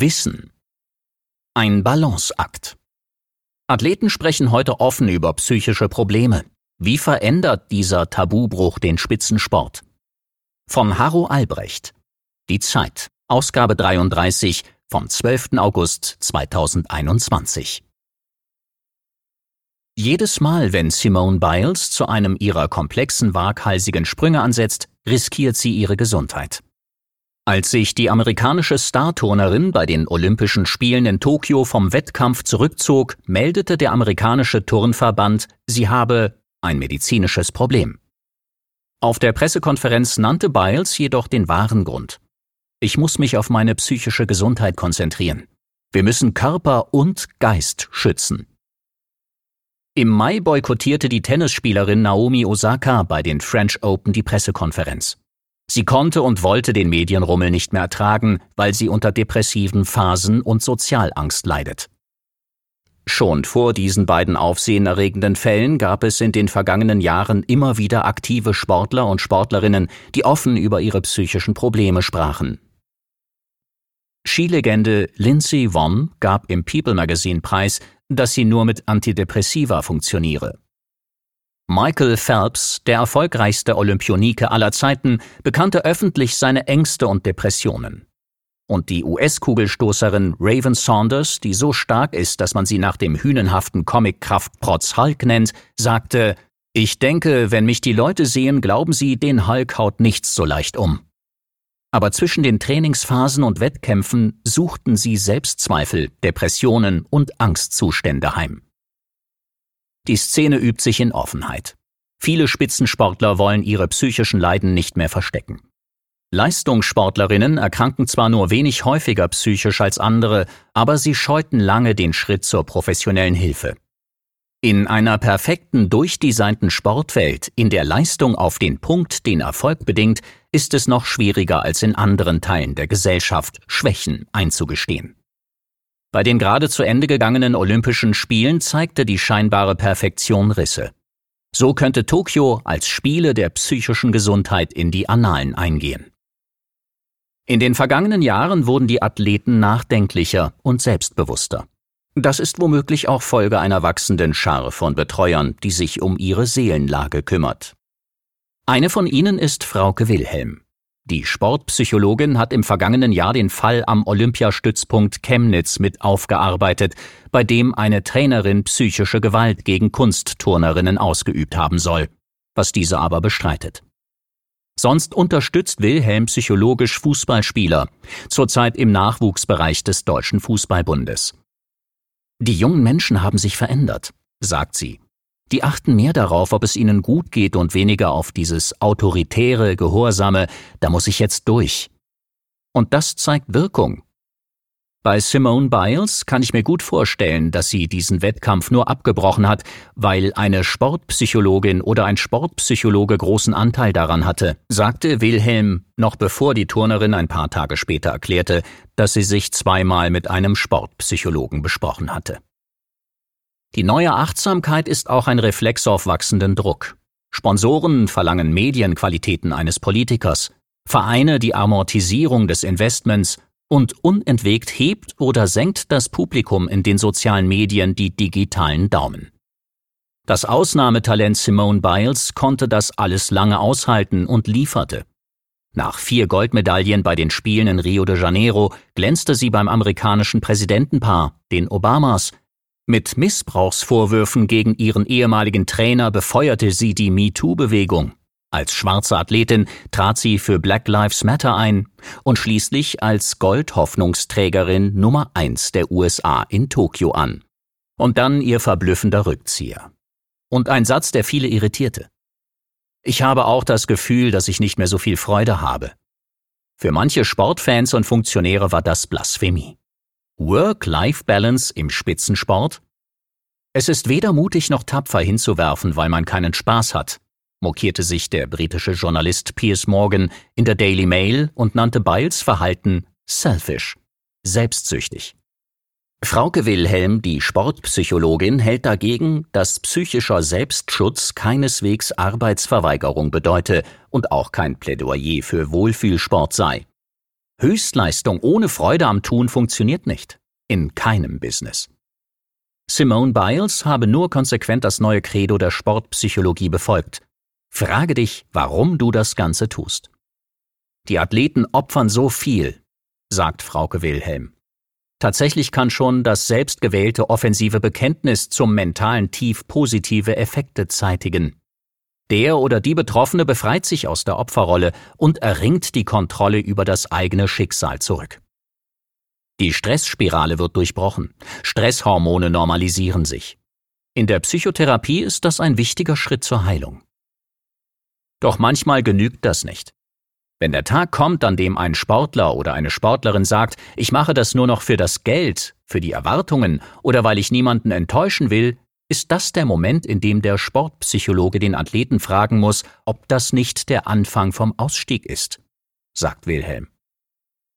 Wissen. Ein Balanceakt. Athleten sprechen heute offen über psychische Probleme. Wie verändert dieser Tabubruch den Spitzensport? Von Harro Albrecht. Die Zeit. Ausgabe 33 vom 12. August 2021. Jedes Mal, wenn Simone Biles zu einem ihrer komplexen waghalsigen Sprünge ansetzt, riskiert sie ihre Gesundheit. Als sich die amerikanische Starturnerin bei den Olympischen Spielen in Tokio vom Wettkampf zurückzog, meldete der amerikanische Turnverband, sie habe ein medizinisches Problem. Auf der Pressekonferenz nannte Biles jedoch den wahren Grund. Ich muss mich auf meine psychische Gesundheit konzentrieren. Wir müssen Körper und Geist schützen. Im Mai boykottierte die Tennisspielerin Naomi Osaka bei den French Open die Pressekonferenz. Sie konnte und wollte den Medienrummel nicht mehr ertragen, weil sie unter depressiven Phasen und Sozialangst leidet. Schon vor diesen beiden aufsehenerregenden Fällen gab es in den vergangenen Jahren immer wieder aktive Sportler und Sportlerinnen, die offen über ihre psychischen Probleme sprachen. Skilegende Lindsey Vonn gab im People Magazine preis, dass sie nur mit Antidepressiva funktioniere. Michael Phelps, der erfolgreichste Olympionike aller Zeiten, bekannte öffentlich seine Ängste und Depressionen. Und die US-Kugelstoßerin Raven Saunders, die so stark ist, dass man sie nach dem hünenhaften Comic-Kraftprotz Hulk nennt, sagte, ich denke, wenn mich die Leute sehen, glauben sie, den Hulk haut nichts so leicht um. Aber zwischen den Trainingsphasen und Wettkämpfen suchten sie Selbstzweifel, Depressionen und Angstzustände heim. Die Szene übt sich in Offenheit. Viele Spitzensportler wollen ihre psychischen Leiden nicht mehr verstecken. Leistungssportlerinnen erkranken zwar nur wenig häufiger psychisch als andere, aber sie scheuten lange den Schritt zur professionellen Hilfe. In einer perfekten, durchdesignten Sportwelt, in der Leistung auf den Punkt den Erfolg bedingt, ist es noch schwieriger als in anderen Teilen der Gesellschaft, Schwächen einzugestehen. Bei den gerade zu Ende gegangenen Olympischen Spielen zeigte die scheinbare Perfektion Risse. So könnte Tokio als Spiele der psychischen Gesundheit in die Annalen eingehen. In den vergangenen Jahren wurden die Athleten nachdenklicher und selbstbewusster. Das ist womöglich auch Folge einer wachsenden Schar von Betreuern, die sich um ihre Seelenlage kümmert. Eine von ihnen ist Frauke Wilhelm. Die Sportpsychologin hat im vergangenen Jahr den Fall am Olympiastützpunkt Chemnitz mit aufgearbeitet, bei dem eine Trainerin psychische Gewalt gegen Kunstturnerinnen ausgeübt haben soll, was diese aber bestreitet. Sonst unterstützt Wilhelm psychologisch Fußballspieler, zurzeit im Nachwuchsbereich des Deutschen Fußballbundes. Die jungen Menschen haben sich verändert, sagt sie. Die achten mehr darauf, ob es ihnen gut geht und weniger auf dieses autoritäre, gehorsame, da muss ich jetzt durch. Und das zeigt Wirkung. Bei Simone Biles kann ich mir gut vorstellen, dass sie diesen Wettkampf nur abgebrochen hat, weil eine Sportpsychologin oder ein Sportpsychologe großen Anteil daran hatte, sagte Wilhelm, noch bevor die Turnerin ein paar Tage später erklärte, dass sie sich zweimal mit einem Sportpsychologen besprochen hatte. Die neue Achtsamkeit ist auch ein Reflex auf wachsenden Druck. Sponsoren verlangen Medienqualitäten eines Politikers, Vereine die Amortisierung des Investments und unentwegt hebt oder senkt das Publikum in den sozialen Medien die digitalen Daumen. Das Ausnahmetalent Simone Biles konnte das alles lange aushalten und lieferte. Nach vier Goldmedaillen bei den Spielen in Rio de Janeiro glänzte sie beim amerikanischen Präsidentenpaar, den Obamas, mit Missbrauchsvorwürfen gegen ihren ehemaligen Trainer befeuerte sie die MeToo-Bewegung. Als schwarze Athletin trat sie für Black Lives Matter ein und schließlich als Goldhoffnungsträgerin Nummer eins der USA in Tokio an. Und dann ihr verblüffender Rückzieher. Und ein Satz, der viele irritierte. Ich habe auch das Gefühl, dass ich nicht mehr so viel Freude habe. Für manche Sportfans und Funktionäre war das Blasphemie. Work-Life-Balance im Spitzensport? Es ist weder mutig noch tapfer hinzuwerfen, weil man keinen Spaß hat, mokierte sich der britische Journalist Piers Morgan in der Daily Mail und nannte Biles Verhalten selfish, selbstsüchtig. Frauke Wilhelm, die Sportpsychologin, hält dagegen, dass psychischer Selbstschutz keineswegs Arbeitsverweigerung bedeute und auch kein Plädoyer für Wohlfühlsport sei. Höchstleistung ohne Freude am Tun funktioniert nicht. In keinem Business. Simone Biles habe nur konsequent das neue Credo der Sportpsychologie befolgt. Frage dich, warum du das Ganze tust. Die Athleten opfern so viel, sagt Frauke Wilhelm. Tatsächlich kann schon das selbstgewählte offensive Bekenntnis zum mentalen Tief positive Effekte zeitigen. Der oder die Betroffene befreit sich aus der Opferrolle und erringt die Kontrolle über das eigene Schicksal zurück. Die Stressspirale wird durchbrochen. Stresshormone normalisieren sich. In der Psychotherapie ist das ein wichtiger Schritt zur Heilung. Doch manchmal genügt das nicht. Wenn der Tag kommt, an dem ein Sportler oder eine Sportlerin sagt, ich mache das nur noch für das Geld, für die Erwartungen oder weil ich niemanden enttäuschen will, ist das der Moment, in dem der Sportpsychologe den Athleten fragen muss, ob das nicht der Anfang vom Ausstieg ist, sagt Wilhelm.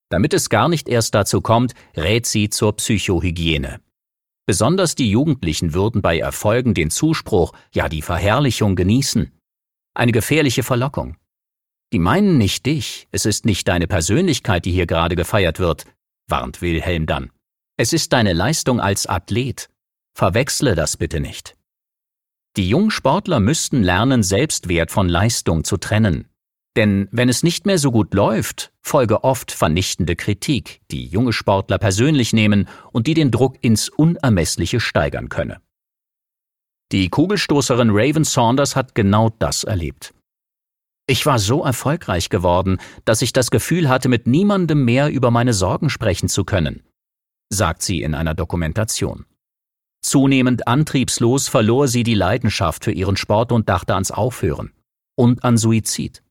Damit es gar nicht erst dazu kommt, rät sie zur Psychohygiene. Besonders die Jugendlichen würden bei Erfolgen den Zuspruch, ja die Verherrlichung genießen. Eine gefährliche Verlockung. Die meinen nicht dich, es ist nicht deine Persönlichkeit, die hier gerade gefeiert wird, warnt Wilhelm dann. Es ist deine Leistung als Athlet. Verwechsle das bitte nicht. Die jungen Sportler müssten lernen, Selbstwert von Leistung zu trennen. Denn wenn es nicht mehr so gut läuft, folge oft vernichtende Kritik, die junge Sportler persönlich nehmen und die den Druck ins Unermessliche steigern könne. Die Kugelstoßerin Raven Saunders hat genau das erlebt. Ich war so erfolgreich geworden, dass ich das Gefühl hatte, mit niemandem mehr über meine Sorgen sprechen zu können, sagt sie in einer Dokumentation. Zunehmend antriebslos verlor sie die Leidenschaft für ihren Sport und dachte ans Aufhören und an Suizid.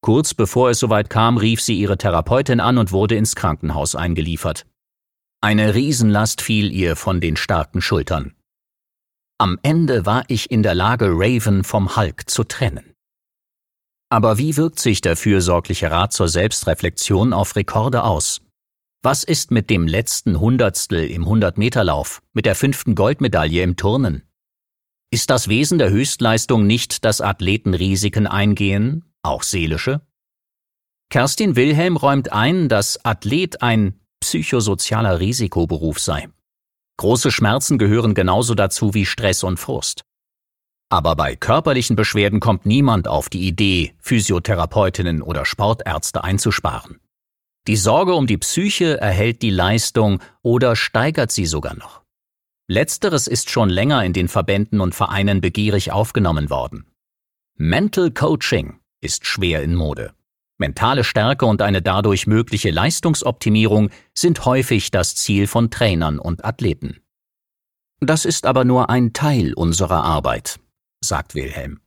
Kurz bevor es soweit kam, rief sie ihre Therapeutin an und wurde ins Krankenhaus eingeliefert. Eine Riesenlast fiel ihr von den starken Schultern. Am Ende war ich in der Lage, Raven vom Hulk zu trennen. Aber wie wirkt sich der fürsorgliche Rat zur Selbstreflexion auf Rekorde aus? Was ist mit dem letzten Hundertstel im Hundertmeterlauf, mit der fünften Goldmedaille im Turnen? Ist das Wesen der Höchstleistung nicht, dass Athleten Risiken eingehen, auch seelische? Kerstin Wilhelm räumt ein, dass Athlet ein psychosozialer Risikoberuf sei. Große Schmerzen gehören genauso dazu wie Stress und Frust. Aber bei körperlichen Beschwerden kommt niemand auf die Idee, Physiotherapeutinnen oder Sportärzte einzusparen. Die Sorge um die Psyche erhält die Leistung oder steigert sie sogar noch. Letzteres ist schon länger in den Verbänden und Vereinen begierig aufgenommen worden. Mental Coaching ist schwer in Mode. Mentale Stärke und eine dadurch mögliche Leistungsoptimierung sind häufig das Ziel von Trainern und Athleten. Das ist aber nur ein Teil unserer Arbeit, sagt Wilhelm.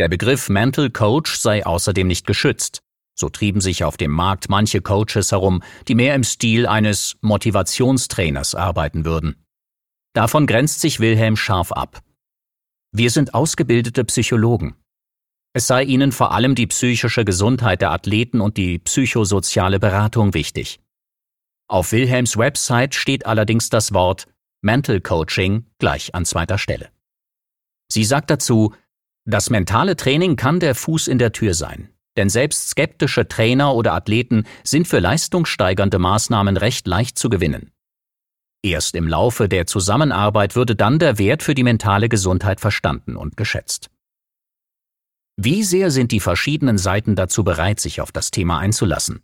Der Begriff Mental Coach sei außerdem nicht geschützt. So trieben sich auf dem Markt manche Coaches herum, die mehr im Stil eines Motivationstrainers arbeiten würden. Davon grenzt sich Wilhelm scharf ab. Wir sind ausgebildete Psychologen. Es sei ihnen vor allem die psychische Gesundheit der Athleten und die psychosoziale Beratung wichtig. Auf Wilhelms Website steht allerdings das Wort Mental Coaching gleich an zweiter Stelle. Sie sagt dazu, das mentale Training kann der Fuß in der Tür sein. Denn selbst skeptische Trainer oder Athleten sind für leistungssteigernde Maßnahmen recht leicht zu gewinnen. Erst im Laufe der Zusammenarbeit würde dann der Wert für die mentale Gesundheit verstanden und geschätzt. Wie sehr sind die verschiedenen Seiten dazu bereit, sich auf das Thema einzulassen?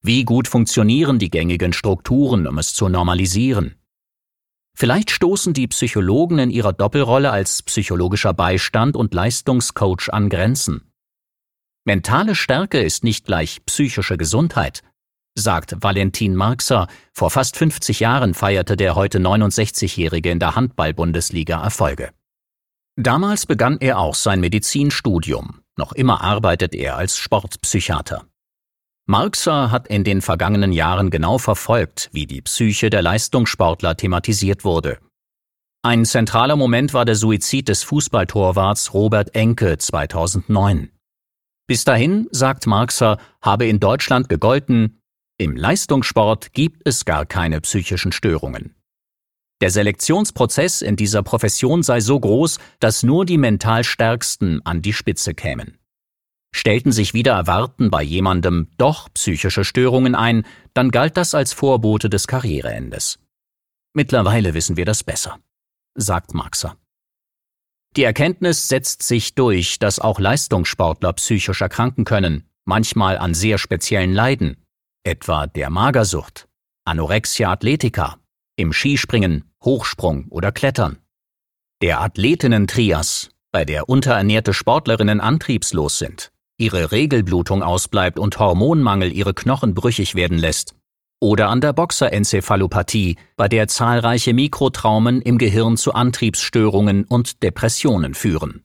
Wie gut funktionieren die gängigen Strukturen, um es zu normalisieren? Vielleicht stoßen die Psychologen in ihrer Doppelrolle als psychologischer Beistand und Leistungscoach an Grenzen. Mentale Stärke ist nicht gleich psychische Gesundheit, sagt Valentin Marxer. Vor fast 50 Jahren feierte der heute 69-Jährige in der Handball-Bundesliga Erfolge. Damals begann er auch sein Medizinstudium. Noch immer arbeitet er als Sportpsychiater. Marxer hat in den vergangenen Jahren genau verfolgt, wie die Psyche der Leistungssportler thematisiert wurde. Ein zentraler Moment war der Suizid des Fußballtorwarts Robert Enke 2009. Bis dahin, sagt Marxer, habe in Deutschland gegolten, im Leistungssport gibt es gar keine psychischen Störungen. Der Selektionsprozess in dieser Profession sei so groß, dass nur die mental Stärksten an die Spitze kämen. Stellten sich wieder erwarten bei jemandem doch psychische Störungen ein, dann galt das als Vorbote des Karriereendes. Mittlerweile wissen wir das besser, sagt Marxer. Die Erkenntnis setzt sich durch, dass auch Leistungssportler psychisch erkranken können, manchmal an sehr speziellen Leiden, etwa der Magersucht, Anorexia athletica, im Skispringen, Hochsprung oder Klettern. Der Athletinnen-Trias, bei der unterernährte Sportlerinnen antriebslos sind, ihre Regelblutung ausbleibt und Hormonmangel ihre Knochen brüchig werden lässt. Oder an der Boxerenzephalopathie, bei der zahlreiche Mikrotraumen im Gehirn zu Antriebsstörungen und Depressionen führen.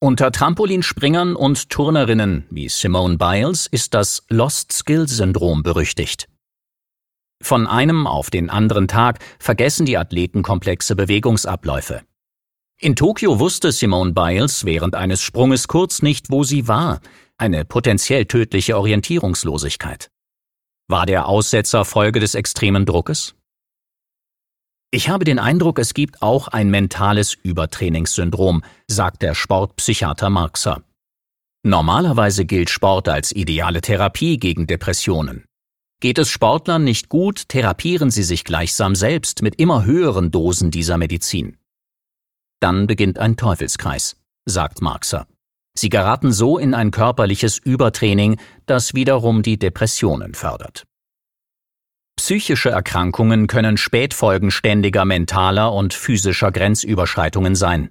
Unter Trampolinspringern und Turnerinnen wie Simone Biles ist das Lost Skill Syndrom berüchtigt. Von einem auf den anderen Tag vergessen die Athleten komplexe Bewegungsabläufe. In Tokio wusste Simone Biles während eines Sprunges kurz nicht, wo sie war, eine potenziell tödliche Orientierungslosigkeit. War der Aussetzer Folge des extremen Druckes? Ich habe den Eindruck, es gibt auch ein mentales Übertrainingssyndrom, sagt der Sportpsychiater Marxer. Normalerweise gilt Sport als ideale Therapie gegen Depressionen. Geht es Sportlern nicht gut, therapieren sie sich gleichsam selbst mit immer höheren Dosen dieser Medizin. Dann beginnt ein Teufelskreis, sagt Marxer. Sie geraten so in ein körperliches Übertraining, das wiederum die Depressionen fördert. Psychische Erkrankungen können Spätfolgen ständiger mentaler und physischer Grenzüberschreitungen sein.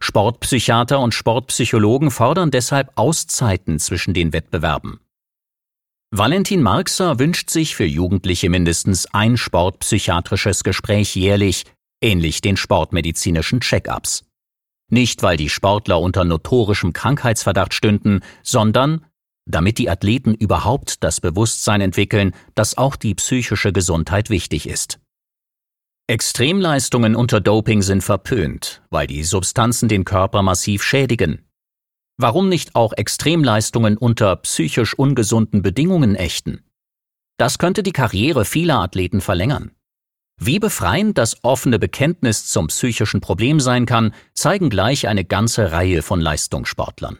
Sportpsychiater und Sportpsychologen fordern deshalb Auszeiten zwischen den Wettbewerben. Valentin Marxer wünscht sich für Jugendliche mindestens ein sportpsychiatrisches Gespräch jährlich, ähnlich den sportmedizinischen Check-ups. Nicht, weil die Sportler unter notorischem Krankheitsverdacht stünden, sondern damit die Athleten überhaupt das Bewusstsein entwickeln, dass auch die psychische Gesundheit wichtig ist. Extremleistungen unter Doping sind verpönt, weil die Substanzen den Körper massiv schädigen. Warum nicht auch Extremleistungen unter psychisch ungesunden Bedingungen ächten? Das könnte die Karriere vieler Athleten verlängern. Wie befreiend das offene Bekenntnis zum psychischen Problem sein kann, zeigen gleich eine ganze Reihe von Leistungssportlern.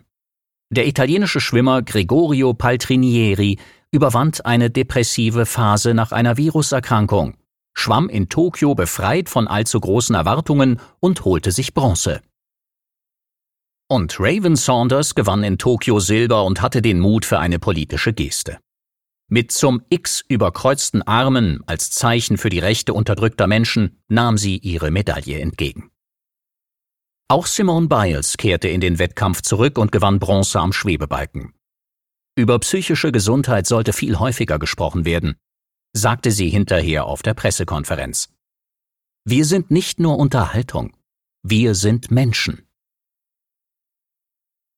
Der italienische Schwimmer Gregorio Paltrinieri überwand eine depressive Phase nach einer Viruserkrankung, schwamm in Tokio befreit von allzu großen Erwartungen und holte sich Bronze. Und Raven Saunders gewann in Tokio Silber und hatte den Mut für eine politische Geste. Mit zum X überkreuzten Armen als Zeichen für die Rechte unterdrückter Menschen nahm sie ihre Medaille entgegen. Auch Simone Biles kehrte in den Wettkampf zurück und gewann Bronze am Schwebebalken. Über psychische Gesundheit sollte viel häufiger gesprochen werden, sagte sie hinterher auf der Pressekonferenz. Wir sind nicht nur Unterhaltung, wir sind Menschen.